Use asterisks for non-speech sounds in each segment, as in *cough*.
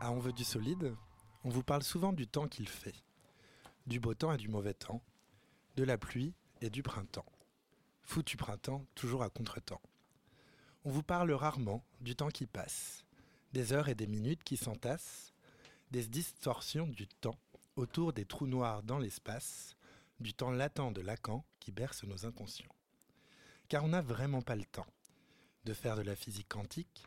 Ah, on veut du solide On vous parle souvent du temps qu'il fait. Du beau temps et du mauvais temps. De la pluie et du printemps. Foutu printemps, toujours à contre-temps. On vous parle rarement du temps qui passe. Des heures et des minutes qui s'entassent. Des distorsions du temps autour des trous noirs dans l'espace. Du temps latent de Lacan qui berce nos inconscients. Car on n'a vraiment pas le temps de faire de la physique quantique,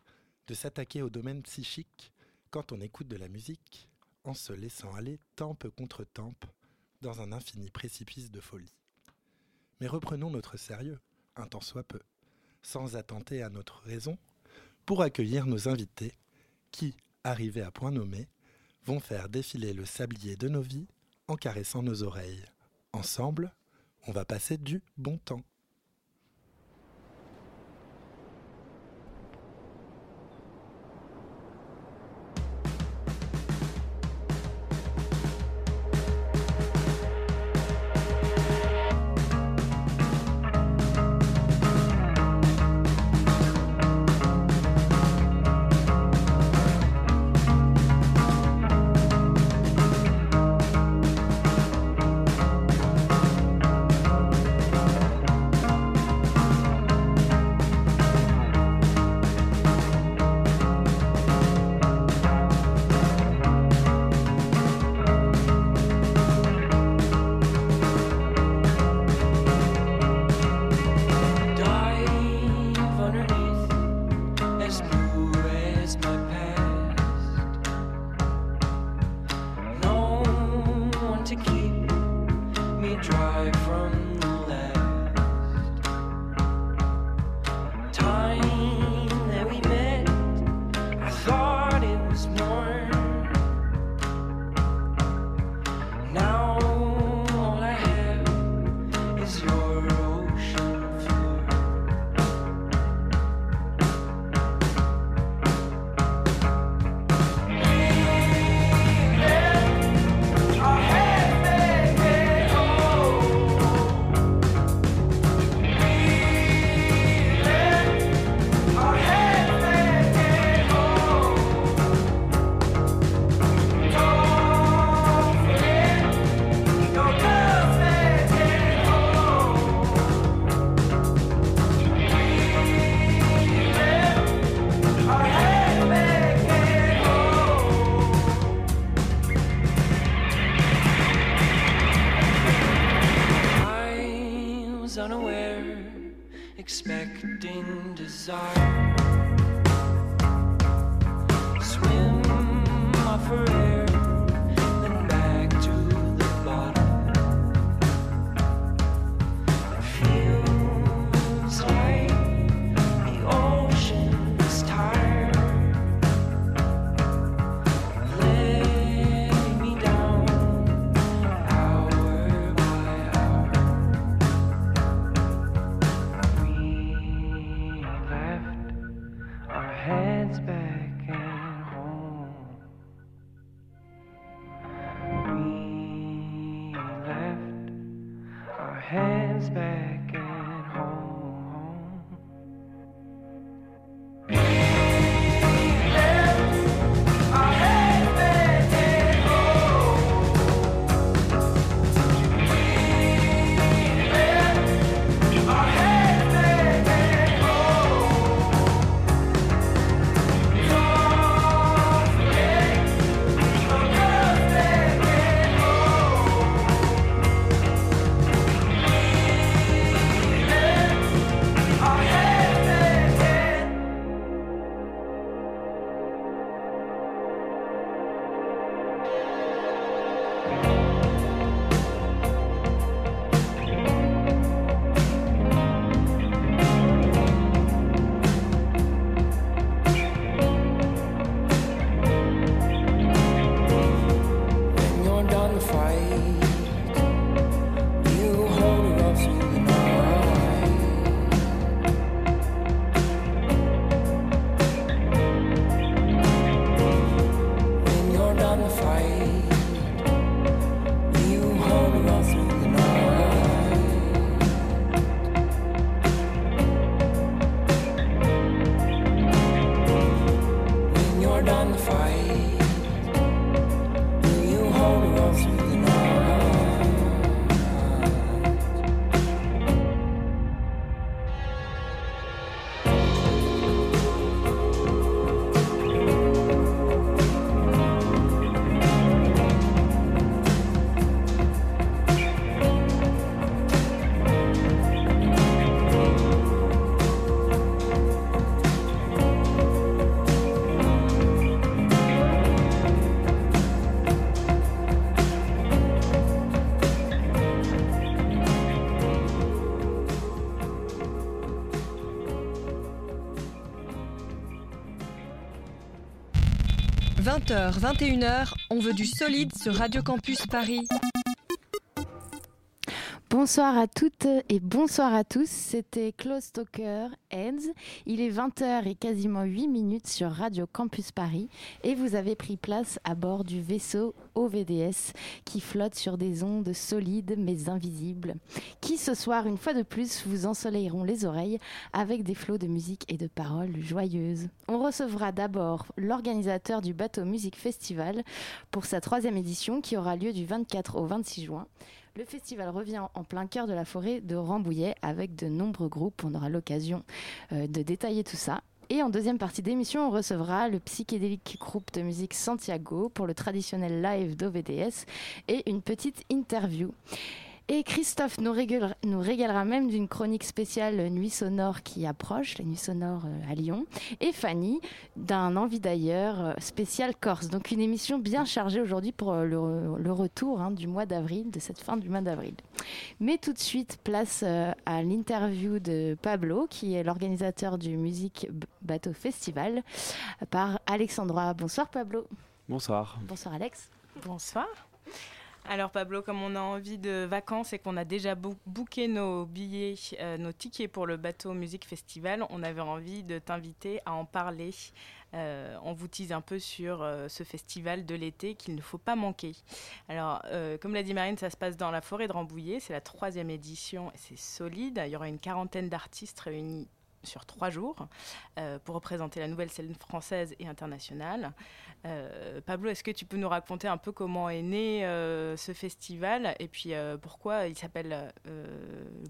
de s'attaquer au domaine psychique quand on écoute de la musique, en se laissant aller tempe contre tempe dans un infini précipice de folie. Mais reprenons notre sérieux, un temps soit peu, sans attenter à notre raison, pour accueillir nos invités qui, arrivés à point nommé, vont faire défiler le sablier de nos vies en caressant nos oreilles. Ensemble, on va passer du bon temps. 20h, 21h, on veut du solide sur Radio Campus Paris. Bonsoir à toutes et bonsoir à tous. C'était Close Talker Heads. Il est 20h et quasiment 8 minutes sur Radio Campus Paris et vous avez pris place à bord du vaisseau OVDS qui flotte sur des ondes solides mais invisibles qui ce soir, une fois de plus, vous ensoleilleront les oreilles avec des flots de musique et de paroles joyeuses. On recevra d'abord l'organisateur du Bateau Musique Festival pour sa troisième édition qui aura lieu du 24 au 26 juin. Le festival revient en plein cœur de la forêt de Rambouillet avec de nombreux groupes. On aura l'occasion euh, de détailler tout ça. Et en deuxième partie d'émission, on recevra le psychédélique groupe de musique Santiago pour le traditionnel live d'OVDS et une petite interview. Et Christophe nous, régalera, nous régalera même d'une chronique spéciale Nuit sonore qui approche, la Nuit sonore euh, à Lyon. Et Fanny d'un Envie d'ailleurs euh, spécial Corse. Donc une émission bien chargée aujourd'hui pour euh, le, le retour hein, du mois d'avril, de cette fin du mois d'avril. Mais tout de suite, place à l'interview de Pablo, qui est l'organisateur du Musique Bateau Festival, par Alexandra. Bonsoir Pablo. Bonsoir. Bonsoir Alex. Bonsoir. Alors Pablo, comme on a envie de vacances et qu'on a déjà booké nos billets, euh, nos tickets pour le bateau musique festival, on avait envie de t'inviter à en parler. Euh, on vous tease un peu sur euh, ce festival de l'été qu'il ne faut pas manquer. Alors, comme l'a dit Marine, ça se passe dans la forêt de Rambouillet. C'est la troisième édition et c'est solide. Il y aura une quarantaine d'artistes réunis sur trois jours euh, pour représenter la nouvelle scène française et internationale. Euh, Pablo, est-ce que tu peux nous raconter un peu comment est né euh, ce festival et puis pourquoi il s'appelle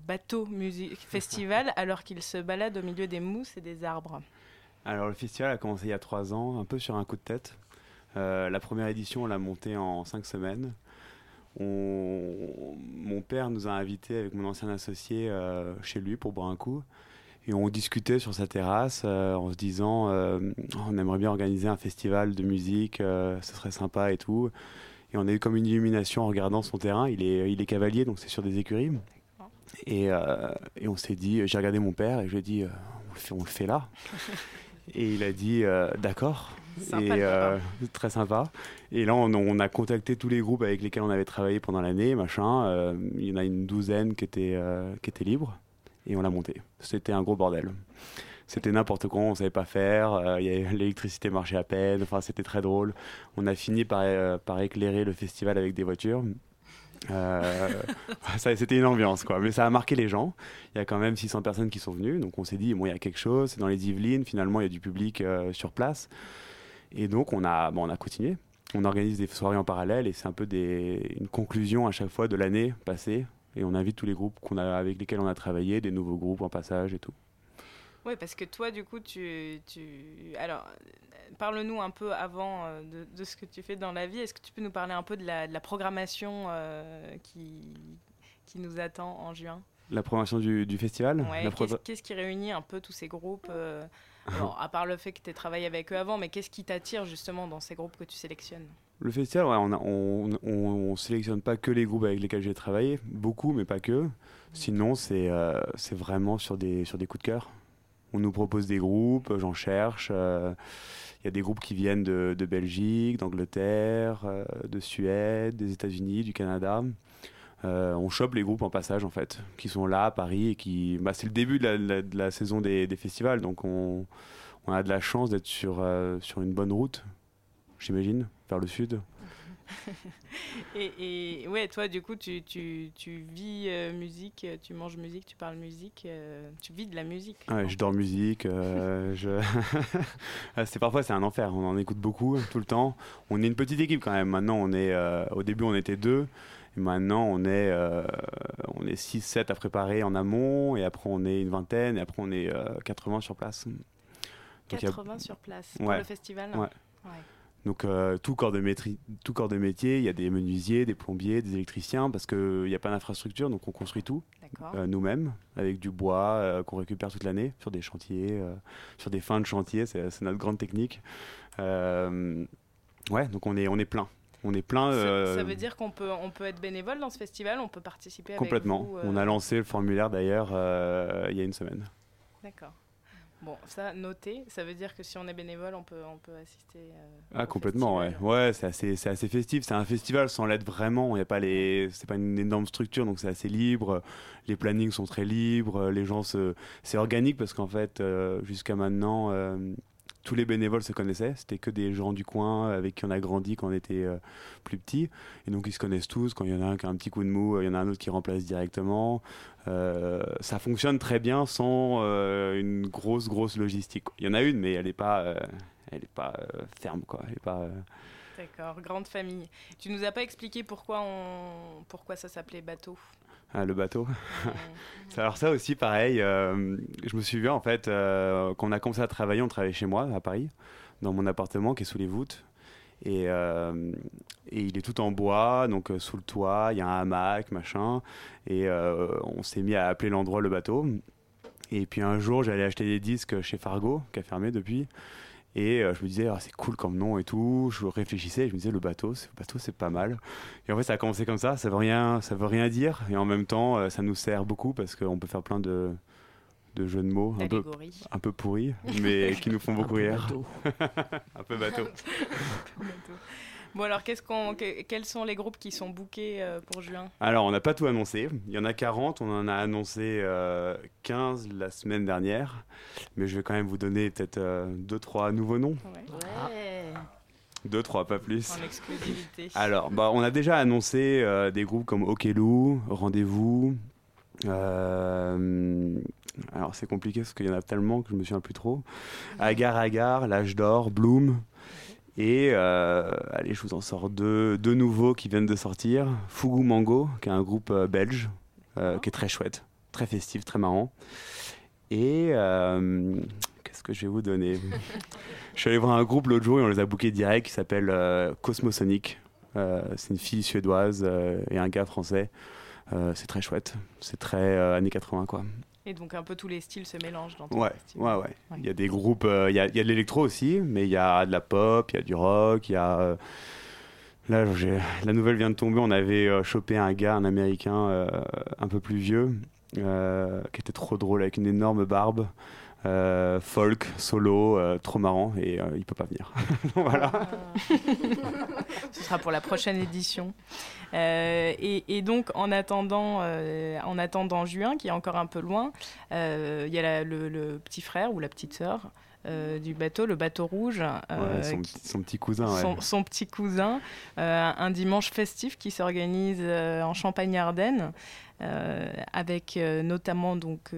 Bateau Musique *laughs* Festival alors qu'il se balade au milieu des mousses et des arbres? Alors le festival a commencé il y a trois ans, un peu sur un coup de tête. La première édition, on l'a montée en cinq semaines. On... Mon père nous a invités avec mon ancien associé chez lui pour boire un coup. Et on discutait sur sa terrasse euh, en se disant euh, on aimerait bien organiser un festival de musique, euh, ce serait sympa et tout. Et on a eu comme une illumination en regardant son terrain. Il est, il est cavalier, donc c'est sur des écuries. Et, et on s'est dit, j'ai regardé mon père et je lui ai dit, on, le fait, on le fait là. *laughs* et il a dit, d'accord. Sympa, Et très sympa. Et là, on, on a contacté tous les groupes avec lesquels on avait travaillé pendant l'année, machin. Il y en a une douzaine qui étaient, qui étaient libres et on l'a monté. C'était un gros bordel. C'était n'importe quoi, on savait pas faire. euh, *laughs* L'électricité marchait à peine. Enfin, c'était très drôle. On a fini par, euh, éclairer le festival avec des voitures. Euh, *laughs* c'était une ambiance, quoi. Mais ça a marqué les gens. Il y a quand même 600 personnes qui sont venues. Donc on s'est dit, bon, il y a quelque chose. C'est dans les Yvelines. Finalement, il y a du public sur place. Et donc, on a, bon, on a continué. On organise des soirées en parallèle et c'est un peu une conclusion à chaque fois de l'année passée. Et on invite tous les groupes qu'on a, avec lesquels on a travaillé, des nouveaux groupes en passage et tout. Oui, parce que toi, du coup, tu... tu... Alors, parle-nous un peu avant euh, de, de ce que tu fais dans la vie. Est-ce que tu peux nous parler un peu de la, de la programmation euh, qui, qui nous attend en juin? La programmation du, du festival? Ouais, qu'est-ce qui réunit un peu tous ces groupes euh, *laughs* alors, À part le fait que tu aies travaillé avec eux avant, mais qu'est-ce qui t'attire justement dans ces groupes que tu sélectionnes? Le festival, on, on sélectionne pas que les groupes avec lesquels j'ai travaillé, beaucoup, mais pas que. Sinon, c'est euh, vraiment sur des, coups de cœur. On nous propose des groupes, j'en cherche. euh, Il y a des groupes qui viennent de, Belgique, d'Angleterre, euh, de Suède, des États-Unis, du Canada. Euh, on chope les groupes en passage, en fait, qui sont là à Paris et qui. Bah, c'est le début de la, saison des, festivals, donc on, a de la chance d'être euh, sur une bonne route, j'imagine, vers le sud. *laughs* et, et ouais, toi, du coup, tu, tu, tu vis euh, musique, tu manges musique, tu parles musique, euh, tu vis de la musique. Ouais, je dors musique. euh, *laughs* je... *laughs* Ah, c'est parfois c'est un enfer. On en écoute beaucoup tout le temps. On est une petite équipe quand même. Maintenant, on est. au début, on était deux. Et maintenant, on est on est 6-7 à préparer en amont. Et après, on est une vingtaine. Et après, on est euh, 80 sur place. Donc, il y a- 80 sur place pour Ouais. le festival Ouais. Ouais. Donc euh, tout, corps de métri- tout corps de métier, il y a des menuisiers, des plombiers, des électriciens, parce qu'il n'y a pas d'infrastructure, donc on construit tout euh, nous-mêmes, avec du bois euh, qu'on récupère toute l'année sur des chantiers, euh, sur des fins de chantier, c'est notre grande technique. Euh, ouais, donc on est, on est plein. On est plein. Ça, euh, ça veut dire qu'on peut, on peut être bénévole dans ce festival, on peut participer complètement. avec vous. euh, On a lancé le formulaire d'ailleurs euh, il y a une semaine. D'accord. Bon, ça, noter, ça veut dire que si on est bénévole, on peut, on peut assister. euh, Ah complètement ouais. festival. Ouais, c'est assez assez festif, c'est un festival sans l'être vraiment, il y a pas les c'est pas une énorme structure donc c'est assez libre, les plannings sont très libres, les gens se c'est organique parce qu'en fait euh, jusqu'à maintenant euh, tous les bénévoles se connaissaient, c'était que des gens du coin avec qui on a grandi quand on était euh, plus petit et donc ils se connaissent tous, quand il y en a un qui a un petit coup de mou, il y en a un autre qui remplace directement. Euh, ça fonctionne très bien sans euh, une grosse grosse logistique. Il y en a une mais elle est pas euh, elle est pas euh, ferme quoi, euh, D'accord, grande famille. Tu nous as pas expliqué pourquoi, on... pourquoi ça s'appelait bateau? Ah, le bateau. *laughs* Alors ça aussi, pareil. euh, je me souviens en fait euh, quand on a commencé à travailler, on travaillait chez moi à Paris, dans mon appartement qui est sous les voûtes. Et, euh, et il est tout en bois, donc euh, sous le toit, il y a un hamac, machin. Et on s'est mis à appeler l'endroit le bateau. Et puis un jour, j'allais acheter des disques chez Fargo, qui a fermé depuis. Et euh, je me disais, ah, c'est cool comme nom et tout. Je réfléchissais et je me disais, le bateau, c'est- le bateau, c'est pas mal. Et en fait, ça a commencé comme ça. Ça veut rien, ça veut rien dire. Et en même temps, euh, ça nous sert beaucoup parce qu'on peut faire plein de, de jeux de mots un peu, un peu pourris, *laughs* mais qui nous font beaucoup rire. *laughs* un peu bateau. *laughs* Bon alors, qu'est-ce qu'on, que- quels sont les groupes qui sont bookés euh, pour juin? Alors, on n'a pas tout annoncé. Il y en a 40. On en a annoncé euh, 15 la semaine dernière. Mais je vais quand même vous donner peut-être 2-3 nouveaux noms. Ouais. Deux, trois, pas plus. En exclusivité. *laughs* Alors, bah, on a déjà annoncé euh, des groupes comme Okelou, Rendez-vous. euh, alors, c'est compliqué parce qu'il y en a tellement que je me souviens plus trop. Agar Agar, L'âge d'or, Bloom. Et euh, allez, je vous en sors deux, deux nouveaux qui viennent de sortir. Fugu Mango, qui est un groupe euh, belge, euh, qui est très chouette, très festif, très marrant. Et qu'est-ce que je vais vous donner? *laughs* Je suis allé voir un groupe l'autre jour et on les a bookés direct qui s'appelle Cosmosonic. C'est une fille suédoise et un gars français. C'est très chouette. C'est très années 80 quoi. Et donc un peu tous les styles se mélangent dans ton Ouais, ouais, ouais. Il y a des groupes, euh, il y, a, il y a de l'électro aussi, mais il y a de la pop, il y a du rock, il y a. euh, Là, la nouvelle vient de tomber. On avait euh, chopé un gars, un américain un peu plus vieux, qui était trop drôle avec une énorme barbe. Euh, folk, solo, euh, trop marrant et euh, il peut pas venir. *laughs* voilà. Ce sera pour la prochaine édition. Euh, et, et donc, en attendant, en attendant juin, qui est encore un peu loin, il y a la- le, le petit frère ou la petite sœur euh, du bateau, le bateau rouge. euh, Ouais, son, qui- son petit cousin. ouais. son, son petit cousin, euh, un dimanche festif qui s'organise en Champagne-Ardenne, avec notamment donc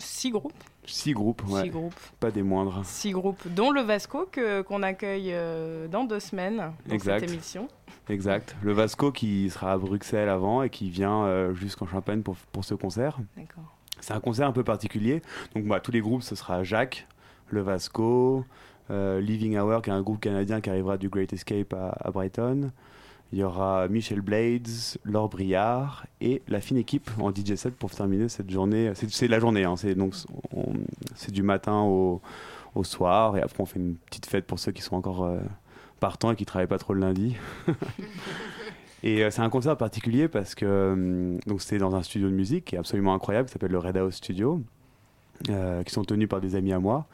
six groupes, Six groupes, ouais. Six groupes. Pas des moindres. six groupes, dont le Vasco que qu'on accueille euh, dans deux semaines dans Exact. cette émission. Exact. Le Vasco qui sera à Bruxelles avant et qui vient euh, jusqu'en Champagne pour, pour ce concert. D'accord. C'est un concert un peu particulier. Donc bah, tous les groupes, ce sera Jacques, le Vasco, euh, Living Hour, qui est un groupe canadien qui arrivera du Great Escape à, à Brighton. Il y aura Michel Blades, Laure Briard et la fine équipe en DJ set pour terminer cette journée. C'est la journée, hein. c'est donc on- c'est du matin au, au soir et après on fait une petite fête pour ceux qui sont encore euh, partants et qui travaillent pas trop le lundi. *laughs* Et euh, c'est un concert particulier parce que euh, donc c'était dans un studio de musique qui est absolument incroyable, qui s'appelle le Red House Studio, euh, qui sont tenus par des amis à moi.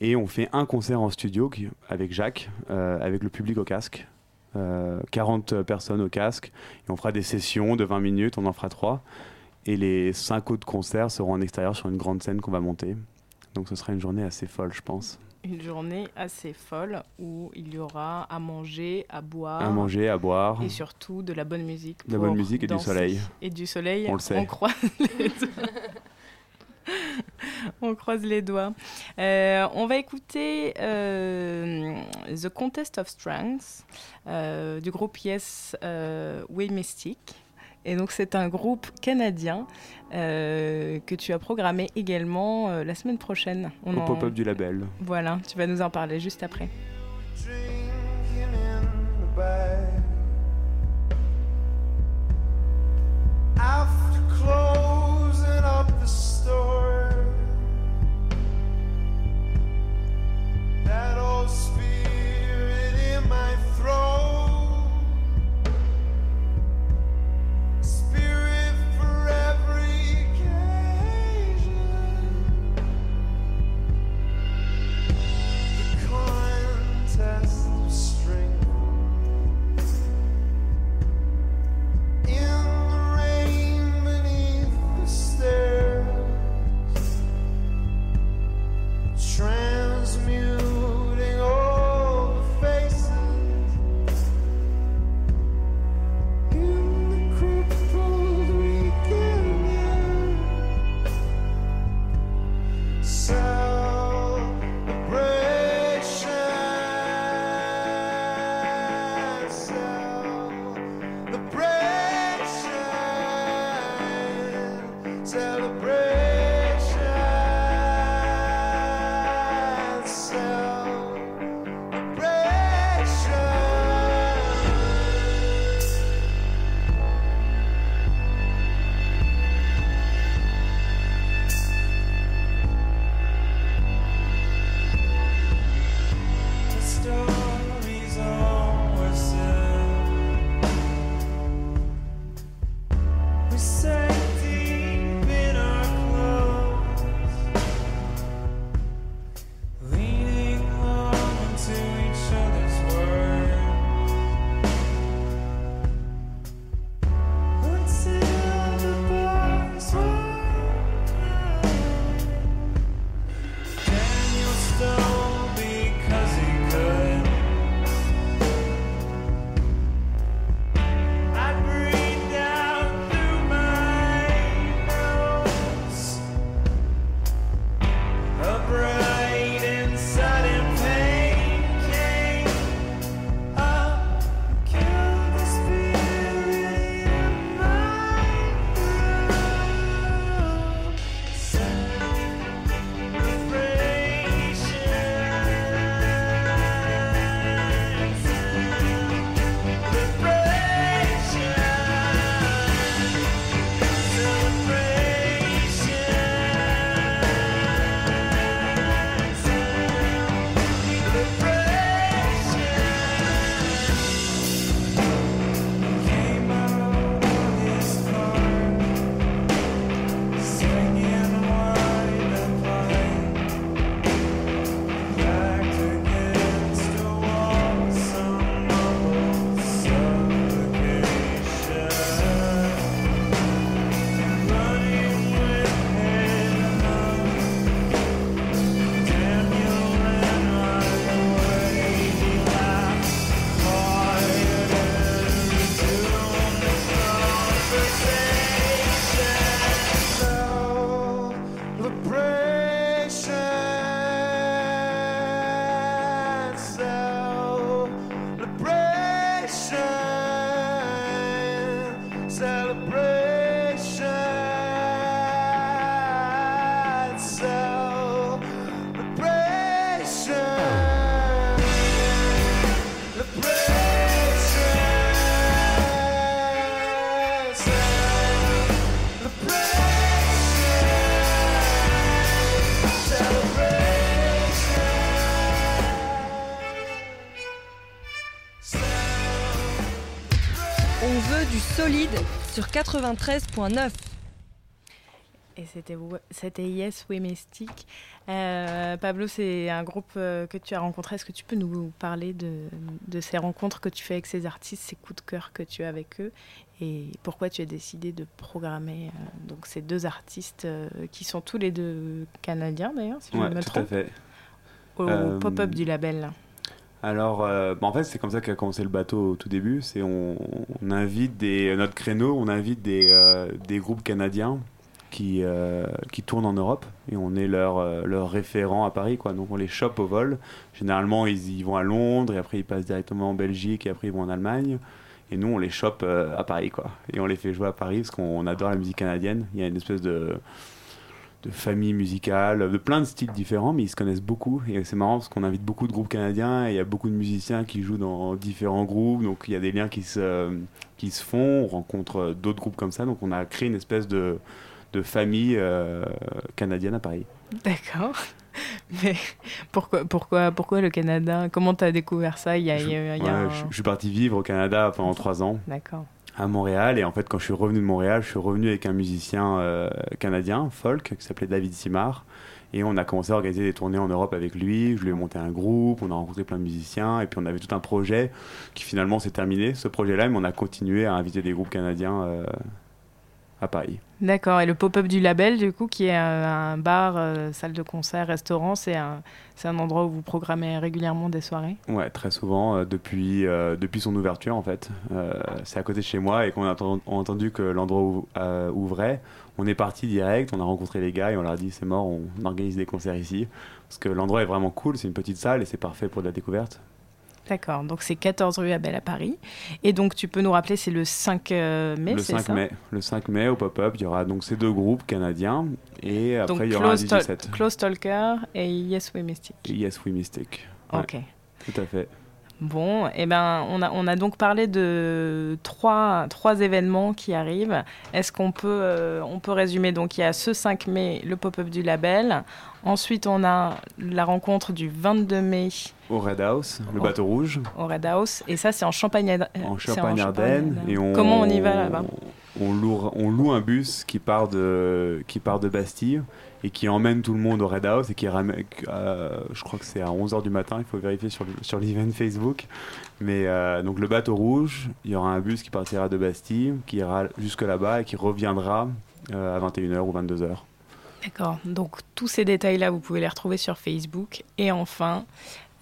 Et on fait un concert en studio avec Jacques, avec le public au casque. Euh, 40 personnes au casque. Et on fera des sessions de 20 minutes, on en fera 3. Et les 5 autres concerts seront en extérieur sur une grande scène qu'on va monter. Donc ce sera une journée assez folle, je pense. Une journée assez folle où il y aura à manger, à boire, À manger, à boire. Et surtout de la bonne musique. De la bonne musique et du soleil. Et du soleil, On le sait. croise les doigts. *laughs* *laughs* on croise les doigts. Euh, on va écouter euh, The Contest of Strengths euh, du groupe Yes euh, We Mystic. Et donc c'est un groupe canadien euh, que tu as programmé également euh, la semaine prochaine. On Au en- pop-up du label. Voilà, tu vas nous en parler juste après. After that old spirit in my throat, 93.9. Et c'était Yes We Mystic. Euh, Pablo, c'est un groupe euh, que tu as rencontré. Est-ce que tu peux nous parler de, de ces rencontres que tu fais avec ces artistes, ces coups de cœur que tu as avec eux et pourquoi tu as décidé de programmer euh, donc ces deux artistes euh, qui sont tous les deux canadiens d'ailleurs, si je Ouais, ne me tout à trompe, fait. au Euh, pop-up du label? Alors, euh, bah, en fait, c'est comme ça qu'a commencé le bateau au tout début. C'est on, invite notre créneau, on invite des, euh, groupes canadiens qui euh, qui tournent en Europe et on est leur leur référent à Paris, quoi. Donc on les chope au vol. Généralement, ils vont à Londres et après ils passent directement en Belgique et après ils vont en Allemagne. Et nous, on les chope à Paris, quoi. Et on les fait jouer à Paris parce qu'on adore la musique canadienne. Il y a une espèce de de famille musicale, de plein de styles différents, mais ils se connaissent beaucoup. Et c'est marrant parce qu'on invite beaucoup de groupes canadiens et il y a beaucoup de musiciens qui jouent dans différents groupes. Donc il y a des liens qui se, qui se font. On rencontre d'autres groupes comme ça. Donc on a créé une espèce de, de famille euh, canadienne à Paris. D'accord. *laughs* Mais pourquoi, pourquoi, pourquoi le Canada? Comment tu as découvert ça? Il y a, il y a- il y a Ouais, un- je, je suis parti vivre au Canada pendant trois ans. D'accord. À Montréal. Et en fait, quand je suis revenu de Montréal, je suis revenu avec un musicien euh, canadien, folk, qui s'appelait David Simard. Et on a commencé à organiser des tournées en Europe avec lui. Je lui ai monté un groupe, on a rencontré plein de musiciens. Et puis on avait tout un projet qui finalement s'est terminé, ce projet-là. Mais on a continué à inviter des groupes canadiens euh, à Paris. D'accord. Et le pop-up du label, du coup, qui est euh, un bar, euh, salle de concert, restaurant, c'est un, un endroit où vous programmez régulièrement des soirées? Ouais, très souvent, euh, depuis, euh, depuis son ouverture en fait. C'est à côté de chez moi et qu'on a entendu, on a entendu que l'endroit ou- ouvrait, on est parti direct, on a rencontré les gars et on leur a dit c'est mort, on organise des concerts ici. Parce que l'endroit est vraiment cool, c'est une petite salle et c'est parfait pour de la découverte. D'accord. Donc c'est 14 rue Abel à Paris. Et donc tu peux nous rappeler, c'est le 5 euh, mai, le c'est 5 ça mai, le 5 mai au pop-up, il y aura donc ces deux groupes canadiens et après Donc il y aura un Close, DJ set. Close Talker et Yes We Mystic. Yes We Mystic. Ouais, Ok. Tout à fait. Bon, eh ben, on a, on a donc parlé de trois, trois événements qui arrivent. Est-ce qu'on peut, euh, on peut résumer? Donc, il y a ce 5 mai, le pop-up du label. Ensuite, on a la rencontre du 22 mai Au Red House, le bateau rouge. au Red House. Et ça, c'est en Champagne. en Champagne-Ardenne. On, Comment on y va là-bas? On loue, on loue un bus qui part, de, qui part de Bastille et qui emmène tout le monde au Red House et qui ramène, euh, je crois que c'est à 11h du matin, il faut vérifier sur, sur l'event Facebook. Mais euh, donc le bateau rouge, il y aura un bus qui partira de Bastille, qui ira jusque là-bas et qui reviendra euh, à 21h ou 22h. D'accord. Donc, tous ces détails-là, vous pouvez les retrouver sur Facebook. Et enfin,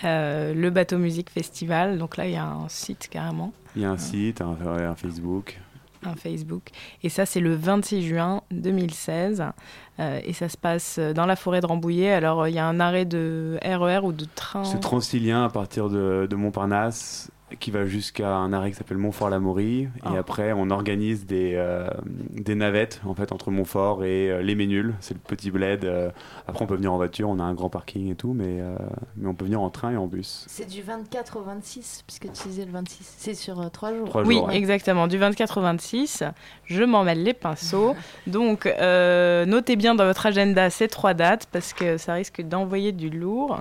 euh, le Bateau Musique Festival. Donc là, il y a un site carrément. Il y a un site, un Facebook. Un Facebook. Et ça, c'est le 26 juin 2016. Euh, et ça se passe dans la forêt de Rambouillet. Alors, euh, il y a un arrêt de RER ou de train. C'est transilien à partir de, de Montparnasse qui va jusqu'à un arrêt qui s'appelle Montfort-la-Maurie. Ah. Et après, on organise des, euh, des navettes en fait, entre Montfort et euh, les Ménules. C'est le petit bled. euh. après, on peut venir en voiture, on a un grand parking et tout, mais, euh, mais on peut venir en train et en bus. C'est du 24 au 26, puisque tu disais le 26. C'est sur euh, trois jours. Oui, jours, ouais. exactement. Du 24 au 26, je m'en mêle les pinceaux. *laughs* Donc, euh, notez bien dans votre agenda ces trois dates parce que ça risque d'envoyer du lourd.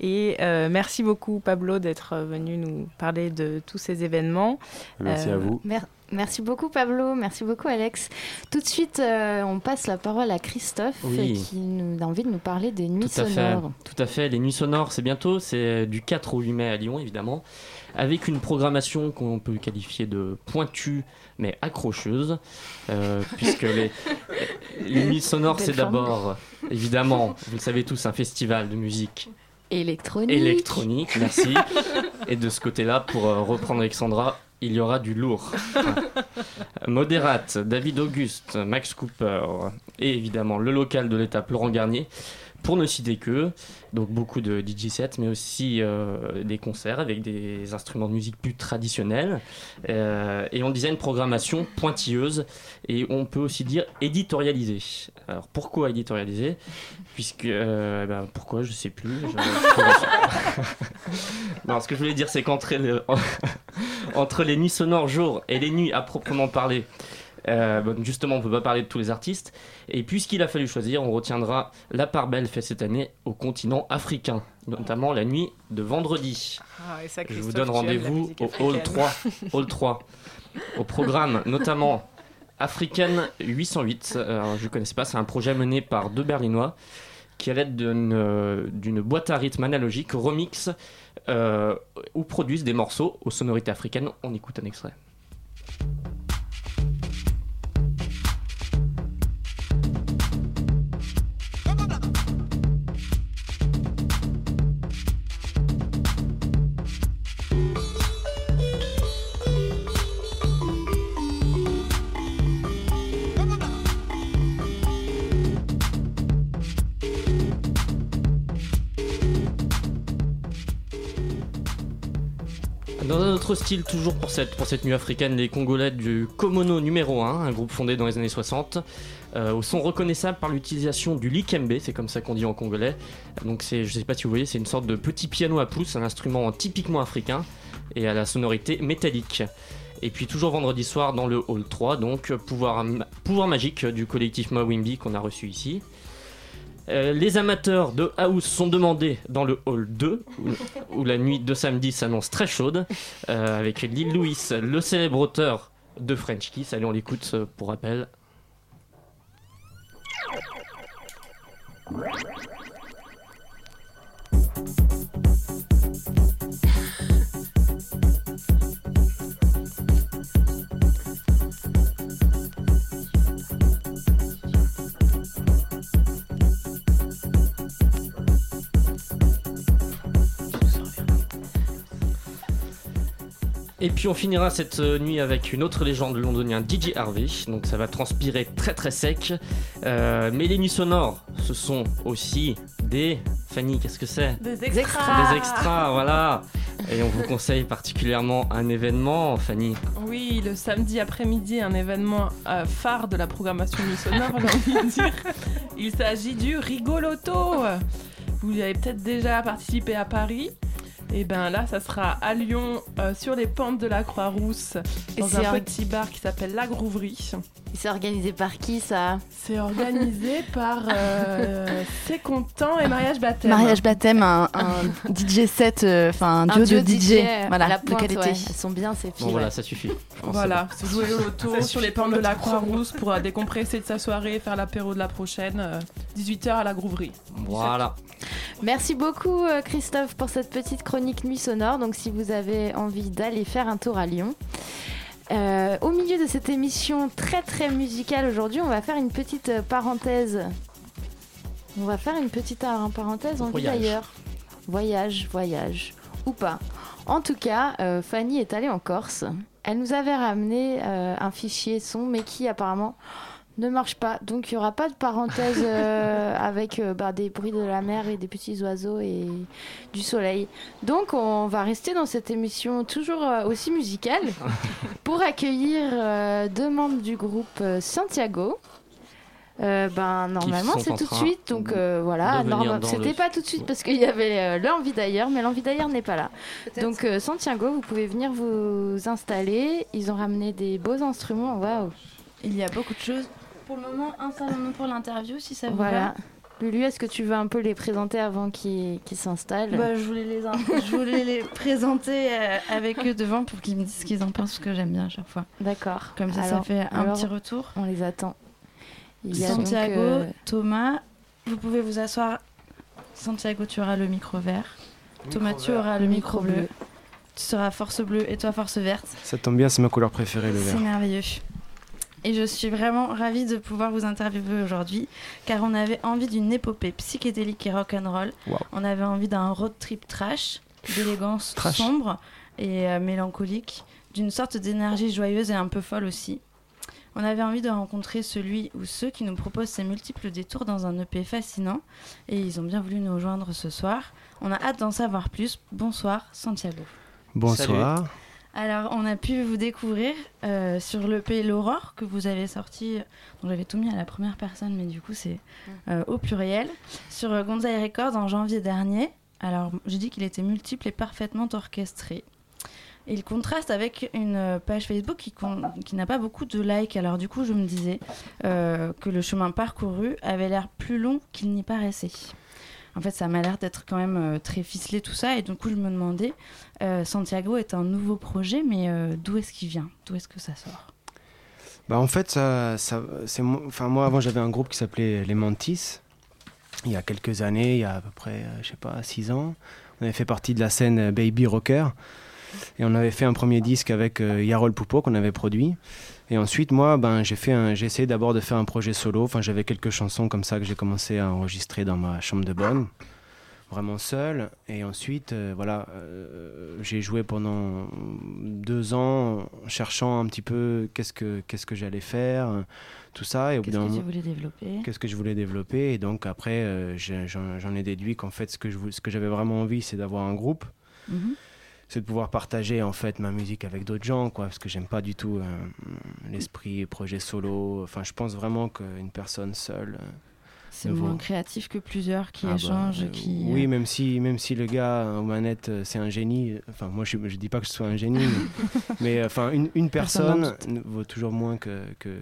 Et euh, merci beaucoup, Pablo, d'être venu nous parler de tous ces événements. Merci à Euh, vous. Mer- Merci beaucoup Pablo, merci beaucoup Alex. Tout de suite, euh, on passe la parole à Christophe Oui. qui nous a envie de nous parler des nuits Tout à fait. sonores. Tout à fait. Les nuits sonores, c'est bientôt. C'est du 4 au 8 mai à Lyon, évidemment. Avec une programmation qu'on peut qualifier de pointue, mais accrocheuse. euh, *laughs* puisque les, les nuits sonores, c'est d'abord, évidemment, vous le savez tous, un festival de musique Électronique. électronique. Merci. *laughs* Et de ce côté-là, pour euh, reprendre Alexandra, il y aura du lourd. Modérate, David Auguste, Max Cooper et évidemment le local de l'étape Laurent Garnier. Pour ne citer que, donc beaucoup de DJ sets, mais aussi euh, des concerts avec des instruments de musique plus traditionnels. Euh, et on disait une programmation pointilleuse et on peut aussi dire éditorialisée. Alors pourquoi éditorialisée? Puisque, euh, ben, pourquoi je sais plus. *laughs* Non, ce que je voulais dire, c'est qu'entre le- *laughs* entre les nuits sonores jour et les nuits à proprement parler, euh, justement, on ne peut pas parler de tous les artistes. Et puisqu'il a fallu choisir, on retiendra la part belle faite cette année au continent africain, notamment la nuit de vendredi. Ah, et ça, Je vous donne rendez-vous au Hall africaine. 3. *laughs* Hall 3. Au programme, notamment African 808. Euh, Alors, je ne connaissais pas, c'est un projet mené par deux Berlinois qui, à l'aide d'une euh, d'une boîte à rythme analogique, remix euh, ou produisent des morceaux aux sonorités africaines. On écoute un extrait. Dans un autre style, toujours pour cette, pour nuit africaine, les Congolais du Komono numéro 1, un groupe fondé dans les années 60, euh, au son reconnaissable par l'utilisation du likembe, c'est comme ça qu'on dit en congolais. Donc c'est, je sais pas si vous voyez, c'est une sorte de petit piano à pouce, un instrument typiquement africain et à la sonorité métallique. Et puis toujours vendredi soir dans le hall 3, donc pouvoir, pouvoir magique du collectif Mawimbi qu'on a reçu ici. Euh, les amateurs de house sont demandés dans le hall 2, où, la nuit de samedi s'annonce très chaude, euh, avec Lil Louis, le célèbre auteur de French Kiss. Allez, on l'écoute euh, pour rappel. Et puis on finira cette euh, nuit avec une autre légende londonien, DJ Harvey. Donc ça va transpirer très très sec. Euh, mais les nuits sonores, ce sont aussi des. Fanny, qu'est-ce que c'est? Des Des extras, voilà. Et on vous conseille particulièrement un événement, Fanny. Oui, le samedi après-midi, un événement euh, phare de la programmation du sonore, j'ai envie de dire. Il s'agit du Rigoloto. Vous y avez peut-être déjà participé à Paris. Et ben là, ça sera à Lyon, euh, sur les pentes de la Croix-Rousse, Et dans c'est un un- petit bar qui s'appelle La Grouverie. C'est organisé par qui ça? C'est organisé *laughs* par euh, C'est Content et Mariage Baptême. Mariage baptême, un, un DJ set, euh, enfin un Un duo de DJ, voilà, la de pointe, qualité. ouais. Elles sont bien ces filles. Bon voilà, ça suffit. Voilà, se jouer au loto sur les pentes de la Croix-Rousse pour euh, décompresser de sa soirée, faire l'apéro de la prochaine. euh, 18h à la Grouverie. Voilà. Merci beaucoup euh, Christophe pour cette petite chronique nuit sonore. Donc si vous avez envie d'aller faire un tour à Lyon. Euh, au milieu de cette émission très très musicale aujourd'hui, on va faire une petite parenthèse. On va faire une petite parenthèse en d'ailleurs. Voyage, voyage, ou pas. En tout cas, euh, Fanny est allée en Corse. Elle nous avait ramené euh, un fichier son, mais qui apparemment ne marche pas. Donc il n'y aura pas de parenthèse *laughs* euh, avec euh, bah, des bruits de la mer et des petits oiseaux et du soleil. Donc on va rester dans cette émission toujours euh, aussi musicale *laughs* pour accueillir euh, deux membres du groupe Santiago. Euh, ben normalement c'est tout de suite donc euh, voilà c'était le- pas tout de suite parce qu'il y avait euh, l'envie d'ailleurs mais l'envie d'ailleurs n'est pas là donc euh, Santiago vous pouvez venir vous installer ils ont ramené des beaux instruments waouh Il y a beaucoup de choses. Pour le moment, installons-nous pour l'interview si ça vous voilà Lulu est-ce que tu veux un peu les présenter avant qu'ils qu'ils s'installent. Bah, je, voulais les in- je voulais les présenter euh, avec eux devant pour qu'ils me disent ce qu'ils en pensent, parce que j'aime bien à chaque fois. d'accord Comme ça, ça fait un alors, petit retour. on les attend il y a donc, Santiago, euh, Thomas, vous pouvez vous asseoir. Santiago, tu auras le micro vert. Thomas, tu auras le micro bleu. Tu seras force bleue et toi force verte. Ça tombe bien, c'est ma couleur préférée, le C'est vert. merveilleux. Et je suis vraiment ravie de pouvoir vous interviewer aujourd'hui, car on avait envie d'une épopée psychédélique et rock'n'roll. On avait envie d'un road trip trash, d'élégance sombre et euh, mélancolique, d'une sorte d'énergie joyeuse et un peu folle aussi. On avait envie de rencontrer celui ou ceux qui nous proposent ces multiples détours dans un EP fascinant, et ils ont bien voulu nous rejoindre ce soir. On a hâte d'en savoir plus. Bonsoir, Santiago. Bonsoir. Alors, on a pu vous découvrir euh, sur l'EP L'Aurore que vous avez sorti. Donc, j'avais tout mis à la première personne, mais du coup, c'est euh, au pluriel. Sur euh, Gonzaï Records en janvier dernier. Alors, j'ai dit qu'il était multiple et parfaitement orchestré. Il contraste avec une euh, page Facebook qui, n'a pas beaucoup de likes. Alors, du coup, je me disais euh, que le chemin parcouru avait l'air plus long qu'il n'y paraissait. En fait, ça m'a l'air d'être quand même euh, très ficelé tout ça. Et du coup, je me demandais, euh, Santiago est un nouveau projet, mais euh, d'où est-ce qu'il vient? D'où est-ce que ça sort? Bah, en fait, ça, c'est enfin, moi, avant, j'avais un groupe qui s'appelait Les Mantis. Il y a quelques années, il y a à peu près, je sais pas, 6 ans. On avait fait partie de la scène Baby Rocker. Et on avait fait un premier disque avec Yarol Poupeau qu'on avait produit. Et ensuite, moi, ben, j'ai fait un- j'ai essayé d'abord de faire un projet solo. Enfin, j'avais quelques chansons comme ça que j'ai commencé à enregistrer dans ma chambre de bonne, vraiment seul. Et ensuite, euh, voilà, euh, j'ai joué pendant deux ans en cherchant un petit peu qu'est-ce que qu'est-ce que j'allais faire, tout ça. Et au bout Qu'est-ce que tu voulais développer? Qu'est-ce que je voulais développer? Et donc après, euh, j'en j'en ai déduit qu'en fait, ce que je ce que j'avais vraiment envie, c'est d'avoir un groupe Mhm. C'est de pouvoir partager en fait ma musique avec d'autres gens quoi parce que j'aime pas du tout euh, l'esprit projet solo enfin je pense vraiment qu'une personne seule euh, C'est ne moins créatif que plusieurs qui Ah bah, échangent, euh, qui... oui même si même si le gars aux manettes euh, c'est un génie euh, enfin moi je, je dis pas que je sois un génie mais, *laughs* euh, enfin une, une Personne vaut toujours moins que que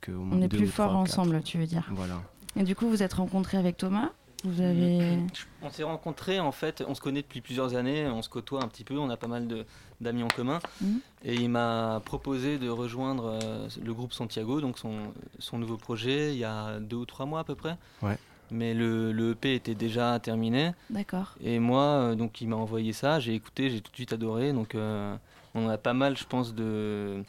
que au moins On est deux plus quatre. ensemble, tu veux dire. voilà Et du coup, vous êtes rencontrés avec Thomas? Vous avez... On s'est rencontrés en fait, on se connaît depuis plusieurs années, on se côtoie un petit peu, on a pas mal de- d'amis en commun. Mhm. Et il m'a proposé de rejoindre euh, le groupe Santiago, donc son, son nouveau projet, il y a deux ou trois mois à peu près. Ouais. Mais le, le EP était déjà terminé. D'accord. Et moi, euh, donc il m'a envoyé ça, j'ai écouté, j'ai tout de suite adoré. Donc euh, on a pas mal, je pense, de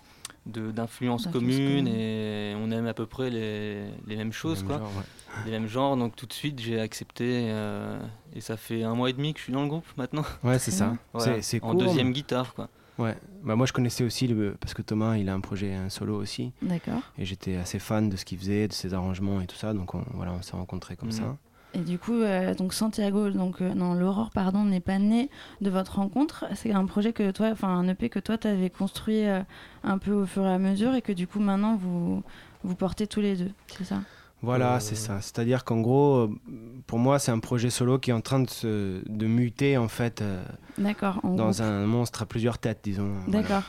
de- d'influences communes communes. et on aime à peu près les, les mêmes choses mêmes quoi genres, ouais. Les mêmes genres donc tout de suite j'ai accepté euh, et ça fait un mois et demi que je suis dans le groupe maintenant Ouais, c'est ça. *laughs* Voilà, C'est- c'est en court, deuxième mais- guitare quoi Ouais, bah moi je connaissais aussi le... parce que Thomas il a un projet un solo aussi. D'accord. Et j'étais assez fan de ce qu'il faisait, de ses arrangements et tout ça, donc on, voilà, on s'est rencontrés comme Mhm. ça. Et du coup, euh, donc Santiago, donc euh, non, l'Aurore, pardon, n'est pas né de votre rencontre. C'est un projet que toi, enfin un EP que toi, tu avais construit euh, un peu au fur et à mesure et que du coup maintenant vous vous portez tous les deux, c'est ça? Voilà, c'est ça. C'est-à-dire qu'en gros, euh, pour moi, c'est un projet solo qui est en train de, se, de muter en fait euh, D'accord. dans groupe. un monstre à plusieurs têtes, disons. D'accord.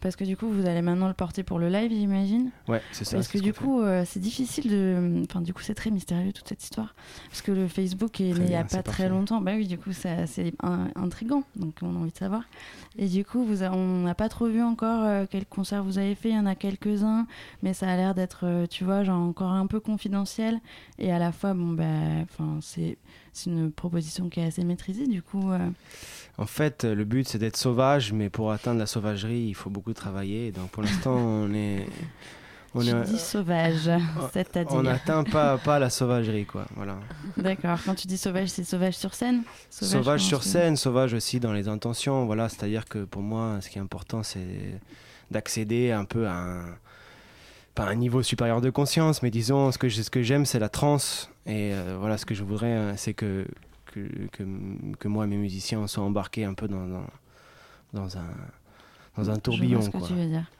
Parce que du coup, vous allez maintenant le porter pour le live, j'imagine. Ouais, c'est ça, Parce que du coup, euh, c'est difficile de. Enfin, du coup, c'est très mystérieux toute cette histoire. Parce que le Facebook est né il n'y a pas très parfait. longtemps. Bah oui, du coup, c'est in- intriguant. Donc, on a envie de savoir. Et du coup, vous a- on n'a pas trop vu encore euh, quel concert vous avez fait. Il y en a quelques-uns. Mais ça a l'air d'être, euh, tu vois, genre encore un peu confidentiel. Et à la fois, bon, bah. Enfin, c'est c'est une proposition qui est assez maîtrisée. Du coup. euh, En fait, le but c'est d'être sauvage, mais pour atteindre la sauvagerie, il faut beaucoup travailler. Donc pour l'instant, *laughs* on est. On tu est- dis sauvage, *laughs* *laughs* c'est-à-dire. On n'atteint pas, pas la sauvagerie, quoi. Voilà. D'accord. Quand tu dis sauvage, c'est sauvage sur scène? Sauvage, sur tu- scène, sauvage aussi dans les intentions. Voilà, c'est-à-dire que pour moi, ce qui est important, c'est d'accéder un peu à un, pas un niveau supérieur de conscience, mais disons, ce que, je- ce que j'aime, c'est la transe. Et euh, voilà, ce que je voudrais, euh, c'est que, que, que, que moi et mes musiciens soient embarqués un peu dans, dans, dans un, dans un Je tourbillon. vois ce que quoi. tu veux dire.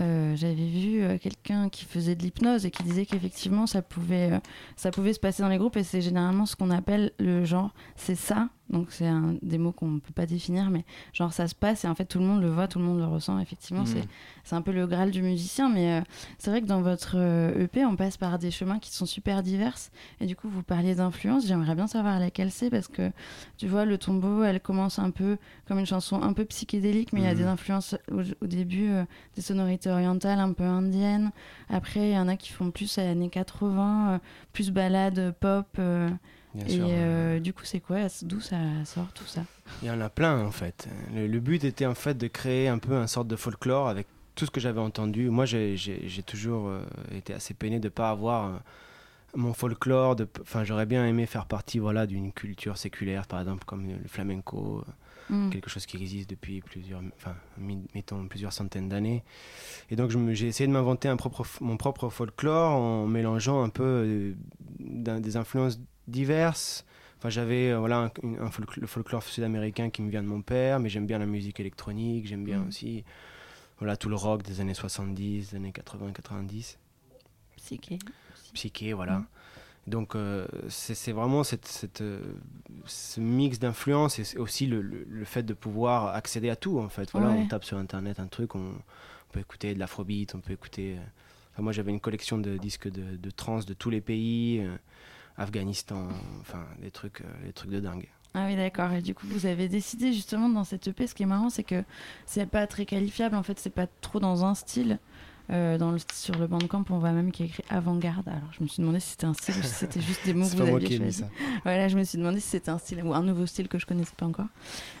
Euh, J'avais vu euh, quelqu'un qui faisait de l'hypnose et qui disait qu'effectivement ça pouvait, euh, ça pouvait se passer dans les groupes et c'est généralement ce qu'on appelle le genre c'est ça. Donc c'est un- des mots qu'on ne peut pas définir, mais genre ça se passe et en fait tout le monde le voit, tout le monde le ressent. Effectivement, Mhm. c'est un peu le graal du musicien, mais euh, c'est vrai que dans votre euh, EP, on passe par des chemins qui sont super diverses. Et du coup, vous parliez d'influence. J'aimerais bien savoir laquelle c'est parce que tu vois, le tombeau, elle commence un peu comme une chanson un peu psychédélique, mais il y a des influences au, au début, euh, des sonorités orientales un peu indiennes. Après, il y en a qui font plus à années 80, euh, plus balade pop. Bien et sûr, euh, du coup, c'est quoi D'où ça sort tout ça? Il y en a plein en fait. Le, le but était en fait de créer un peu un sorte de folklore avec tout ce que j'avais entendu. Moi j'ai- toujours euh, été assez peiné de ne pas avoir euh, mon folklore. Enfin j'aurais bien aimé faire partie voilà, d'une culture séculaire par exemple comme le flamenco. Mm. Quelque chose qui existe depuis plusieurs, enfin, mettons plusieurs centaines d'années. Et donc j'ai essayé de m'inventer un propre, mon propre folklore en mélangeant un peu des influences diverses. Enfin, j'avais euh, voilà, un, une- un folk- le folklore sud-américain qui me vient de mon père, mais j'aime bien la musique électronique, j'aime bien Mhm. aussi voilà, tout le rock des années 70, des années 80-90. Psyché. Psyché, voilà. Mhm. Donc euh, c'est vraiment cette, cette, euh, ce mix d'influences et aussi le, le- le fait de pouvoir accéder à tout en fait. Voilà, Ouais. on tape sur internet un truc, on, on peut écouter de l'afrobeat, on peut écouter. euh, enfin, moi j'avais une collection de disques de, de trance de tous les pays, Afghanistan, enfin des trucs, euh, des trucs de dingue. Ah oui, d'accord. Et du coup, vous avez décidé justement dans cette EP, ce qui est marrant, c'est que c'est pas très qualifiable. En fait, c'est pas trop dans un style. Euh, dans le, sur le bandcamp, on voit même qu'il y a écrit avant-garde. Alors, je me suis demandé si c'était un style ou si c'était juste des mots que C'est vous aviez ça. *laughs* Voilà, je me suis demandé si c'était un style ou un nouveau style que je connaissais pas encore.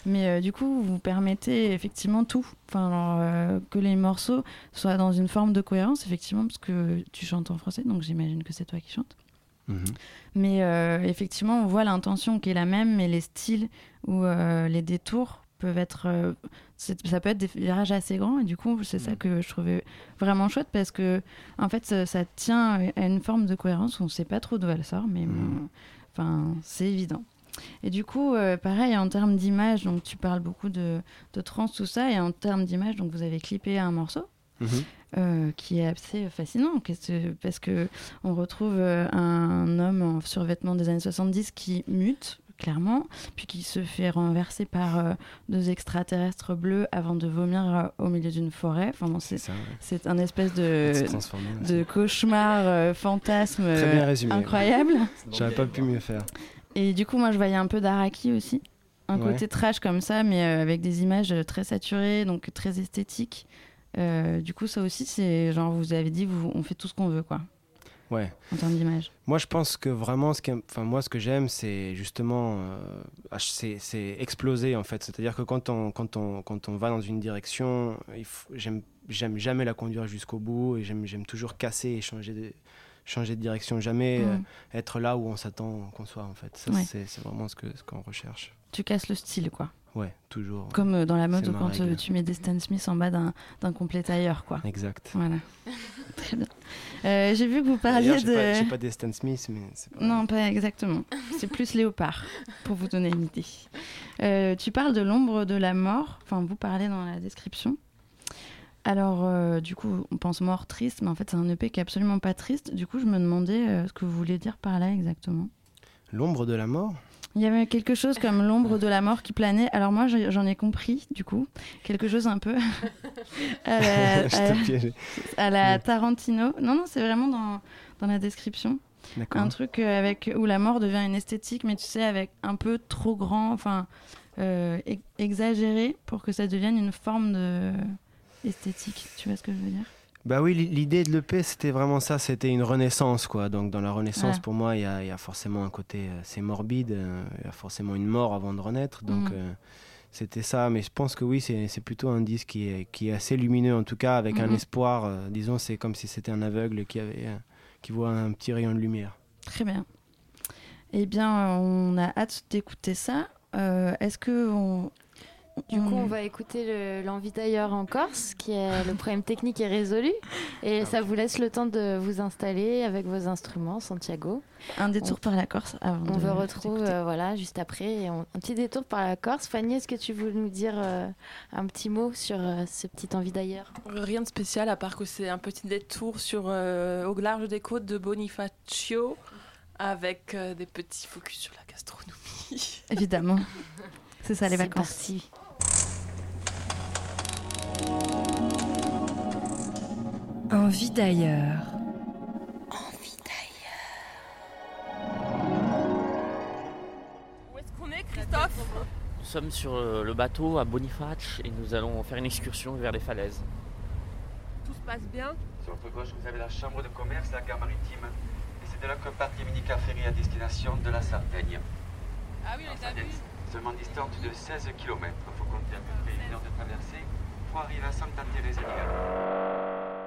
Mais euh, du coup, vous permettez effectivement tout. Enfin, alors, euh, que les morceaux soient dans une forme de cohérence, effectivement, parce que tu chantes en français, donc j'imagine que c'est toi qui chantes. Mhm. Mais euh, effectivement, on voit l'intention qui est la même, mais les styles ou euh, les détours peuvent être. euh, ça peut être des virages assez grands, et du coup, c'est ça que je trouvais vraiment chouette parce que, en fait, ça, ça tient à une forme de cohérence. On ne sait pas trop d'où elle sort, mais enfin, c'est évident. Et du coup, euh, pareil, en termes d'image, donc tu parles beaucoup de, de trans, tout ça, et en termes d'image, donc vous avez clippé un morceau Mhm. euh, qui est assez fascinant parce que on retrouve euh, un homme en survêtement des années 70 qui mute clairement, puis qui se fait renverser par euh, deux extraterrestres bleus avant de vomir euh, au milieu d'une forêt. Enfin, bon, c'est, ouais. un espèce de, cauchemar, euh, fantasme résumé. ouais. incroyable. J'aurais pas pu mieux faire. Et du coup, moi, je voyais un peu d'Araki aussi. Un Ouais. côté trash comme ça, mais avec des images très saturées, donc très esthétiques. Euh, du coup, ça aussi, c'est genre, vous avez dit, vous, on fait tout ce qu'on veut, quoi, Ouais. en termes d'image. Moi, je pense que vraiment, ce qui, enfin, moi, ce que j'aime, c'est justement, euh, ach- c'est, exploser en fait. C'est-à-dire que quand on, quand on, quand on va dans une direction, j'aime, jamais la conduire jusqu'au bout et j'aime toujours casser et changer de, changer de direction, jamais Mm. euh, être là où on s'attend qu'on soit en fait. Ça, Ouais. c'est vraiment ce que- ce qu'on recherche. Tu casses le style, quoi. Ouais, toujours. Comme euh, dans la mode ma quand euh, règle. tu mets des Stan Smith en bas d'un complet tailleur, quoi. Exact. Voilà. *laughs* Très bien. Euh, J'ai vu que vous parliez pas- de. J'ai pas des Stan Smith, mais c'est pas. Non, pas exactement. C'est plus léopard, pour vous donner une idée. Tu parles de l'ombre de la mort, enfin vous parlez dans la description. Alors, euh, du coup, on pense mort triste, mais en fait, c'est un EP qui est absolument pas triste. Du coup, je me demandais euh, ce que vous voulez dire par là exactement. L'ombre de la mort Il y avait quelque chose comme *laughs* l'ombre de la mort qui planait. Alors moi, j'en ai compris, du coup, quelque chose un peu *laughs* à la, *laughs* Je à- t'ai piégé. à la Tarantino. Non, non, c'est vraiment dans, dans la description. D'accord. Un truc euh, avec où la mort devient une esthétique, mais tu sais, avec un peu trop grand, enfin, euh, e- exagéré pour que ça devienne une forme de esthétique. Tu vois ce que je veux dire? Bah oui, l'i- l'idée de l'EP, c'était vraiment ça, c'était une renaissance, quoi. Donc dans la renaissance, Ouais. pour moi, il y a, il y a forcément un côté, euh, c'est morbide, euh, il y a forcément une mort avant de renaître. Donc Mhm. euh, c'était ça, mais je pense que oui, c'est plutôt un disque qui est, qui est assez lumineux, en tout cas, avec un Mhm. espoir. euh, disons, c'est comme si c'était un aveugle qui, avait, euh, qui voit un petit rayon de lumière. Très bien. Eh bien, on a hâte d'écouter ça. Est-ce que on... Du coup, on va écouter le- l'envie d'ailleurs en Corse, qui est *laughs* le problème technique est résolu, et ça vous laisse le temps de vous installer avec vos instruments, Santiago. un détour par la Corse avant On de vous retrouve euh, voilà juste après. Et on- un petit détour par la Corse. Fanny, est-ce que tu veux nous dire euh, un petit mot sur euh, ce petit envie d'ailleurs? Rien de spécial à part que c'est un petit détour sur, euh, au large des côtes de Bonifacio avec euh, des petits focus sur la gastronomie. Évidemment. *laughs* C'est ça les C'est vacances. parti. Envie d'ailleurs. Où est-ce qu'on est, Christophe? Nous sommes sur euh, le bateau à Boniface et nous allons faire une excursion vers les falaises. Tout se passe bien? Sur votre gauche, vous avez la chambre de commerce et la gare maritime. Et c'est de là que partent les mini ferry à destination de la Sardaigne. Ah oui, on les a vus. Seulement distante de 16 km. Il faut compter à peu près une heure de traversée pour arriver à Santa Teresa.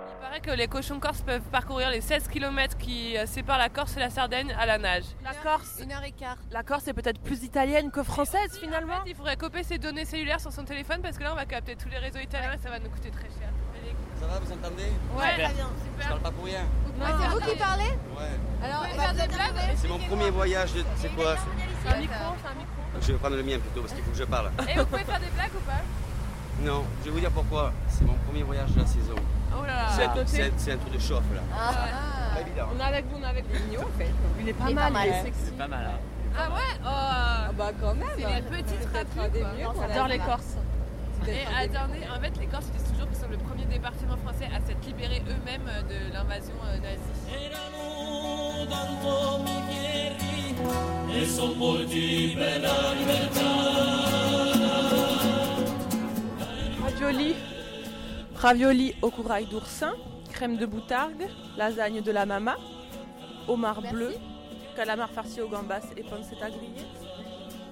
Il paraît que les cochons corses peuvent parcourir les 16 km qui euh, séparent la Corse et la Sardaigne à la nage. La Corse Une heure et quart. La Corse est peut-être plus italienne que française finalement. il faudrait copier ses données cellulaires sur son téléphone parce que là on va capter tous les réseaux italiens et ça va nous coûter très cher. Ça va, vous entendez Ouais, Super. très bien, Je parle pas pour rien. Ah, c'est vous qui parlez Ouais. Alors, Vous on pouvez va faire vous des blagues interviewer. C'est mon premier voyage. de- C'est quoi C'est un micro, c'est un micro. Je vais prendre le mien plutôt parce qu'il faut que je parle. Et vous pouvez faire des blagues ou pas Non, je vais vous dire pourquoi. C'est mon premier voyage de la saison. Oh là là. C'est un, c'est truc de chauffe là. Ah. Pas évident. On est avec vous, on est avec en fait. Il est pas Il est mal, pas mal. il est sexy. C'est pas mal, hein Ah ouais Oh bah quand même. C'est les petites rapides quoi. J'adore les Corses. Et attendez, en fait, les Corses disent toujours qu'ils sont le premier département français à s'être libérés eux-mêmes de l'invasion euh, nazie. Ravioli, ravioli au courail d'oursin, crème de boutargue, lasagne de la mama, homard bleu, calamar farci au gambas et pancetta grillée,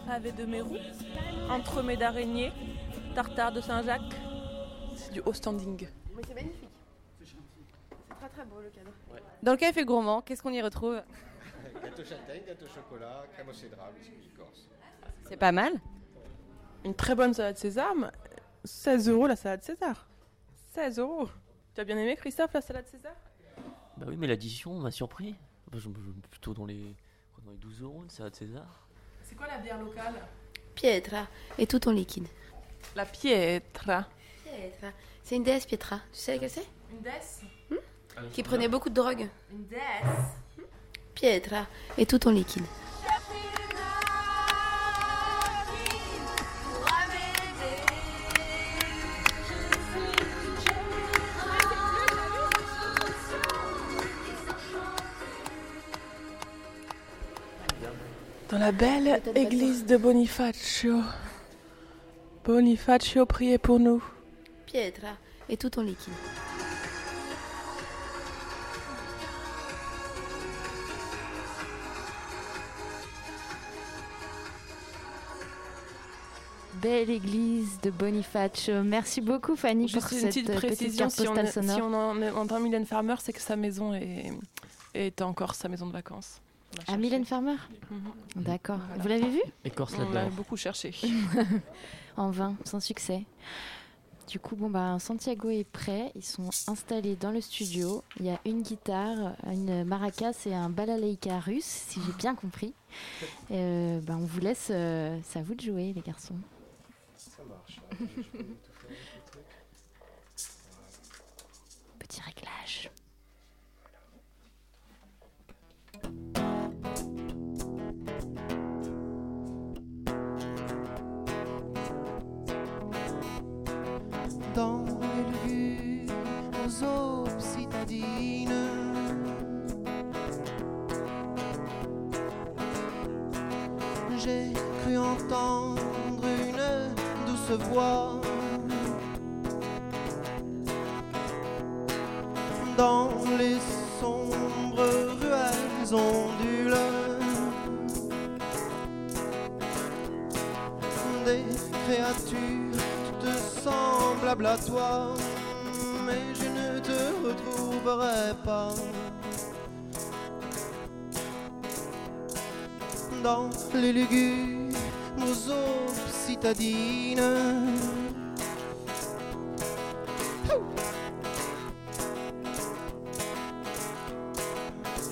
pavé de mérou, entremets d'araignée, tartare de Saint-Jacques. C'est du haut standing. Mais c'est magnifique. C'est très très beau le cadre. Dans le café gourmand, qu'est-ce qu'on y retrouve? *laughs* Gâteau châtaigne, gâteau chocolat, crème au cédra, biscuit corse. C'est pas mal. Une très bonne salade César. Mais 16 euros la salade César. 16 euros. Tu as bien aimé Christophe la salade César? Bah oui, mais l'addition m'a surpris. Bah, je, je- plutôt dans les, dans les 12 euros, une salade César. C'est quoi la bière locale? Pietra. Et tout en liquide. La Pietra. Pietra. C'est une déesse Pietra. Tu sais laquelle c'est? Une déesse? Qui prenait beaucoup de drogue. Une déesse? Pietra. Et tout en liquide. Dans la belle église de Bonifacio. Bonifacio, priez pour nous. Pietra. Et tout en liquide. Belle église de Bonifacio. Merci beaucoup Fanny pour une cette petite précision, carte si on, sonore. si on en- entend Mylène Farmer, c'est que sa maison est, est encore sa maison de vacances. À. Mylène Farmer Mhm. D'accord. Voilà. Vous l'avez vu Écorce On l'a beaucoup cherché. *laughs* En vain, sans succès. Du coup, bon, bah, Santiago est prêt. Ils sont installés dans le studio. Il y a une guitare, une maracas et un balalaïka russe, si j'ai bien compris. *laughs* Euh, bah, on vous laisse. euh, c'est à vous de jouer, les garçons. Ça marche. *laughs* dans les sombres ruelles ondules. Des créatures toutes semblables à toi, mais je ne te retrouverai pas. Dans les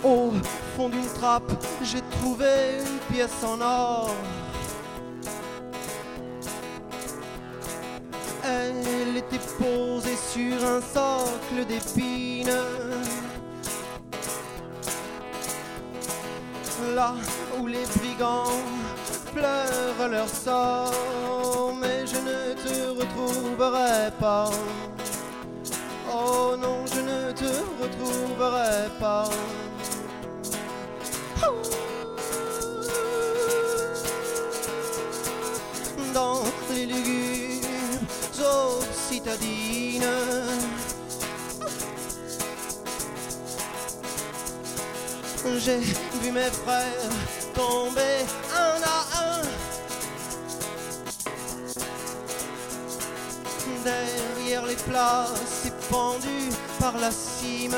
Au fond d'une trappe, j'ai trouvé une pièce en or. Elle était posée sur un socle d'épines. Là où les brigands pleurent leur sort, pas. Oh non, je ne te retrouverai pas. Dans les lugubres eaux citadines. J'ai vu mes frères tomber un à un. Derrière les places épandus par la cime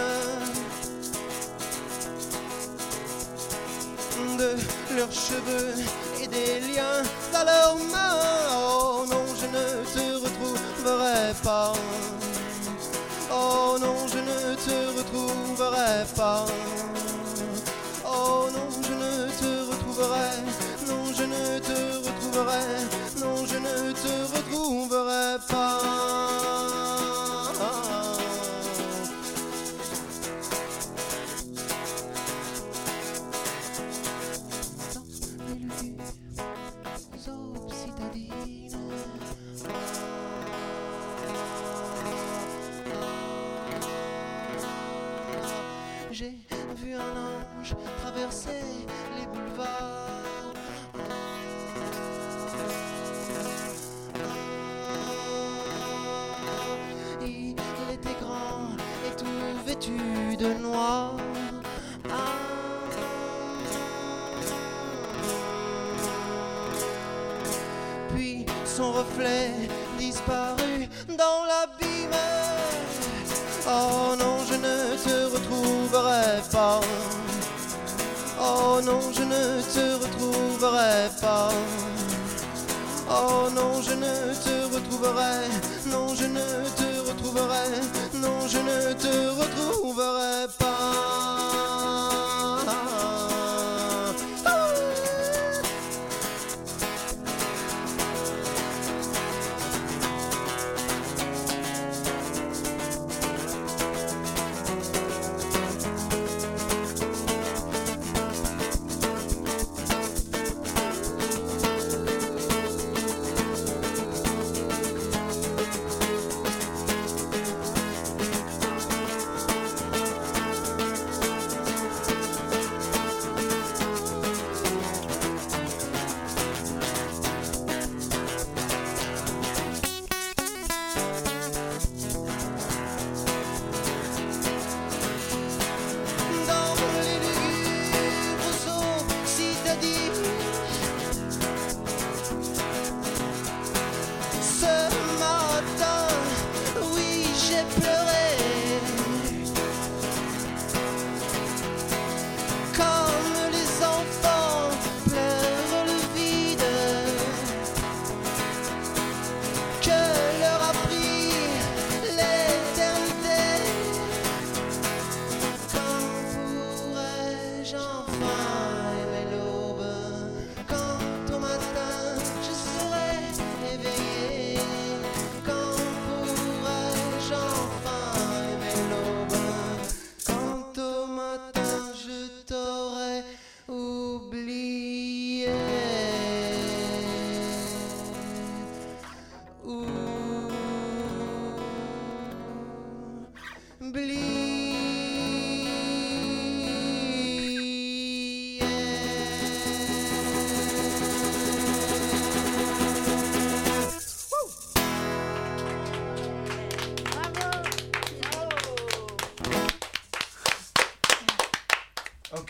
de leurs cheveux et des liens à leurs mains. Oh non, je ne te retrouverai pas. Oh non, je ne te retrouverai pas. Oh non, je ne te retrouverai. Non, je ne te retrouverai. Non, je ne te retrouverai pas. Oh non, je ne te retrouverai pas. Oh non, je ne te retrouverai. Non, je ne te retrouverai. Non, je ne te retrouverai pas.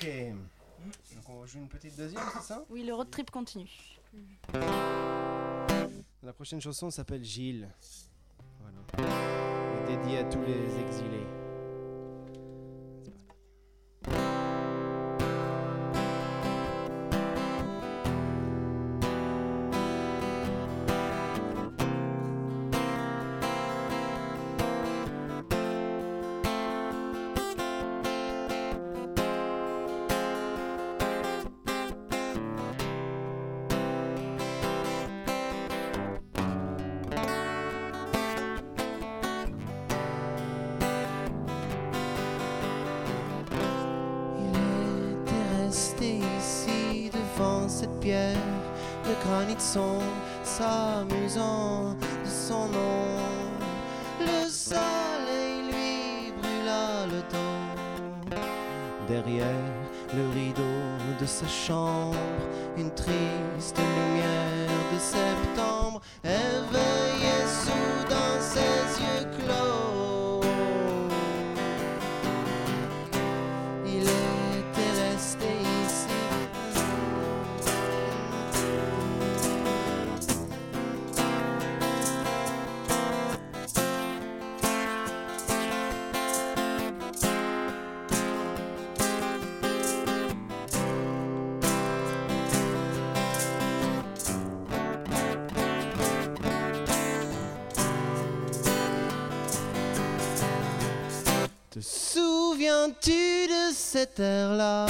Ok. Donc on joue une petite deuxième, c'est ça? Oui, le road trip continue. La prochaine chanson s'appelle Gilles. Voilà. Et dédiée à tous les exilés. Te souviens-tu de cette air-là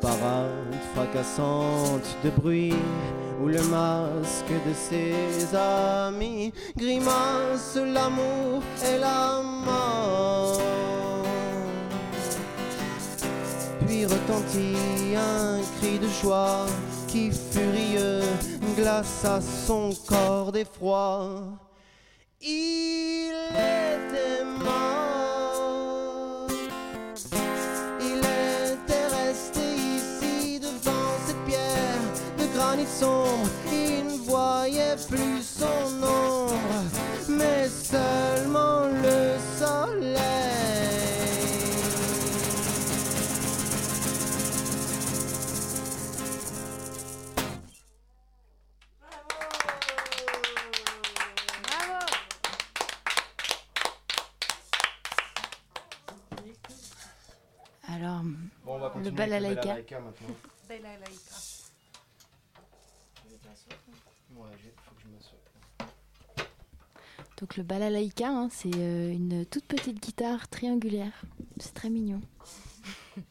parade fracassante de bruit où le masque de ses amis grimace l'amour et la mort. Puis retentit un cri de joie qui furieux glaça son corps d'effroi. Il sombre. Il ne voyait plus son ombre, mais seulement le soleil. Alors, Bon, on va le balalaïka maintenant. Balalaïka. Ouais, j'ai- faut que je m'assoie. Donc le balalaïka, hein, c'est euh, une toute petite guitare triangulaire. C'est très mignon. Donc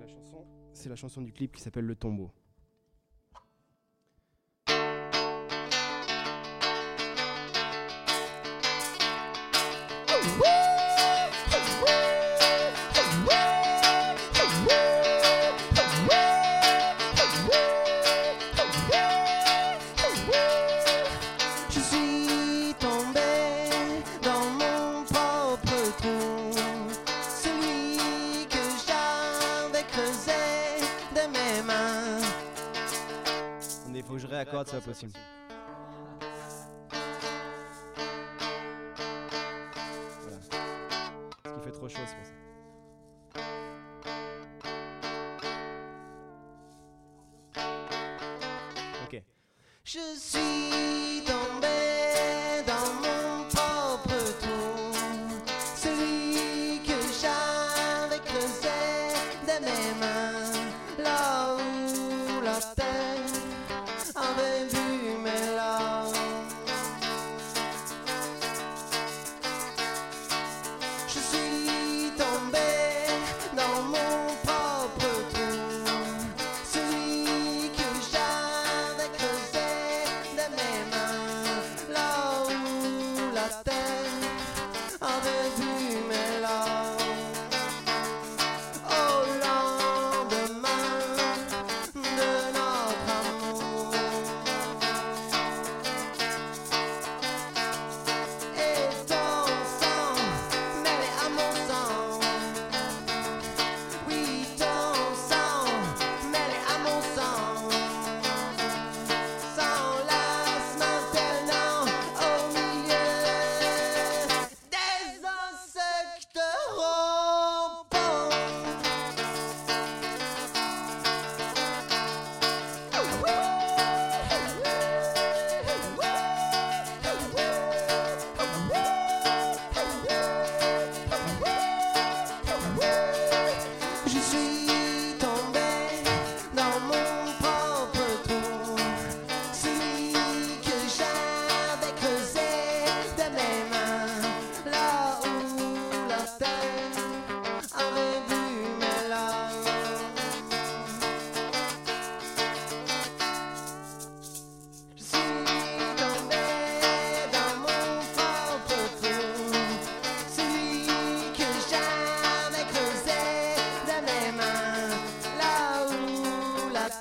la chanson, c'est la chanson du clip qui s'appelle Le tombeau. Réaccorde, c'est pas possible. Voilà. Parce qu'il fait trop chaud, c'est pour ça.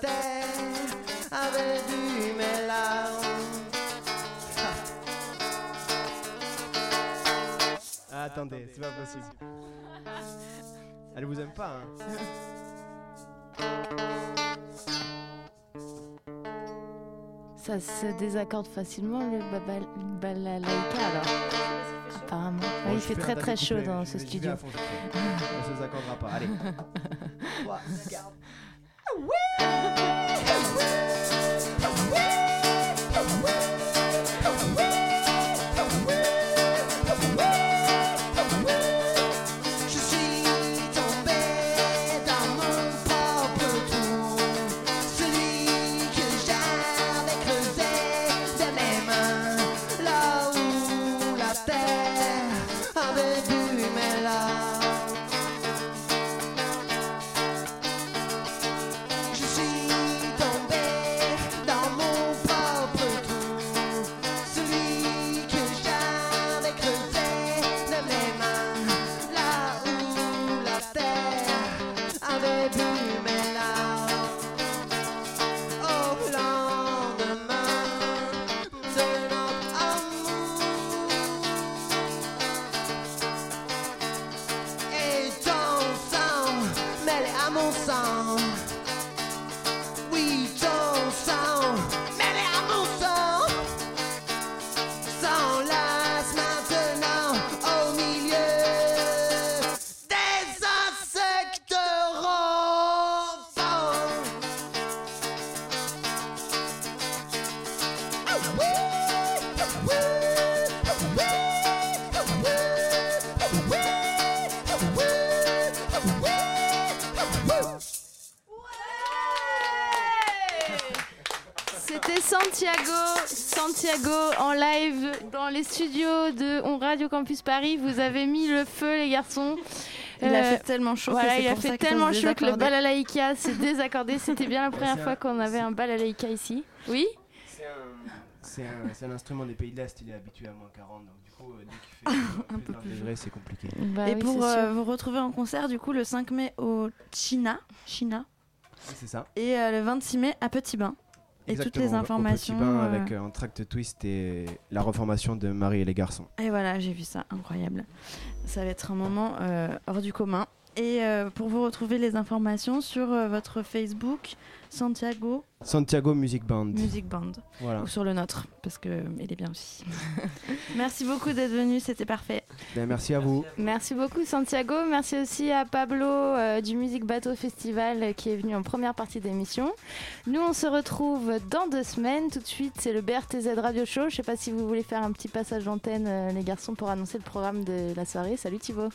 terre avait vu mes. Ah, attendez, c'est pas possible. Elle vous aime pas, hein Ça se désaccorde facilement le balalaïka alors. Apparemment. Bon, oui, il fait très très chaud dans ce je studio. Ah. Ça se désaccordera pas. Allez. *laughs* 3, 4, Santiago en live dans les studios de On Radio Campus Paris. Vous avez mis le feu, les garçons. Il a fait tellement chaud que Voilà, il a fait tellement chaud que le balalaïka s'est désaccordé. C'était bien la première fois un- qu'on avait un balalaïka ici. Oui C'est un, un instrument des pays de l'Est, il est habitué à moins 40, donc du coup, euh, dès qu'il fait *laughs* euh, plus de 20 degrés, c'est compliqué. Bah et pour euh, vous retrouver en concert, du coup, le 5 mai au China, China C'est ça. et euh, le 26 mai à Petit Bain. Et toutes les informations. Au petit bain euh, avec un tract twist et la reformation de Marie et les garçons. Et voilà, j'ai vu ça, incroyable. Ça va être un moment euh, hors du commun. Et euh, pour vous retrouver les informations sur votre Facebook Santiago Santiago Music Band. Music Band. Voilà. Ou sur le nôtre, parce qu'il est bien aussi. *laughs* Merci beaucoup d'être venu, c'était parfait. Ben, merci à vous. Merci beaucoup Santiago, merci aussi à Pablo euh, du Music Bateau Festival euh, qui est venu en première partie d'émission. Nous on se retrouve dans deux semaines, tout de suite c'est le BRTZ Radio Show. Je sais pas si vous voulez faire un petit passage d'antenne euh, les garçons pour annoncer le programme de la soirée. Salut Thibaut.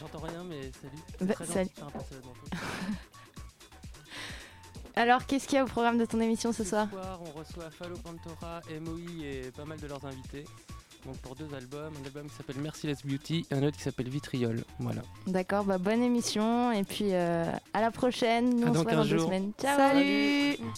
J'entends rien, mais salut. Bah, Très salut. *laughs* Alors qu'est-ce qu'il y a au programme de ton émission ce soir Ce soir, on reçoit Fallo Pantora, MOI et pas mal de leurs invités. Donc pour deux albums, un album qui s'appelle Merciless Beauty et un autre qui s'appelle Vitriol. Voilà. D'accord, bah, bonne émission et puis euh, à la prochaine. Nous À on se dans voit dans 15 deux semaines. Ciao. Salut. Salut.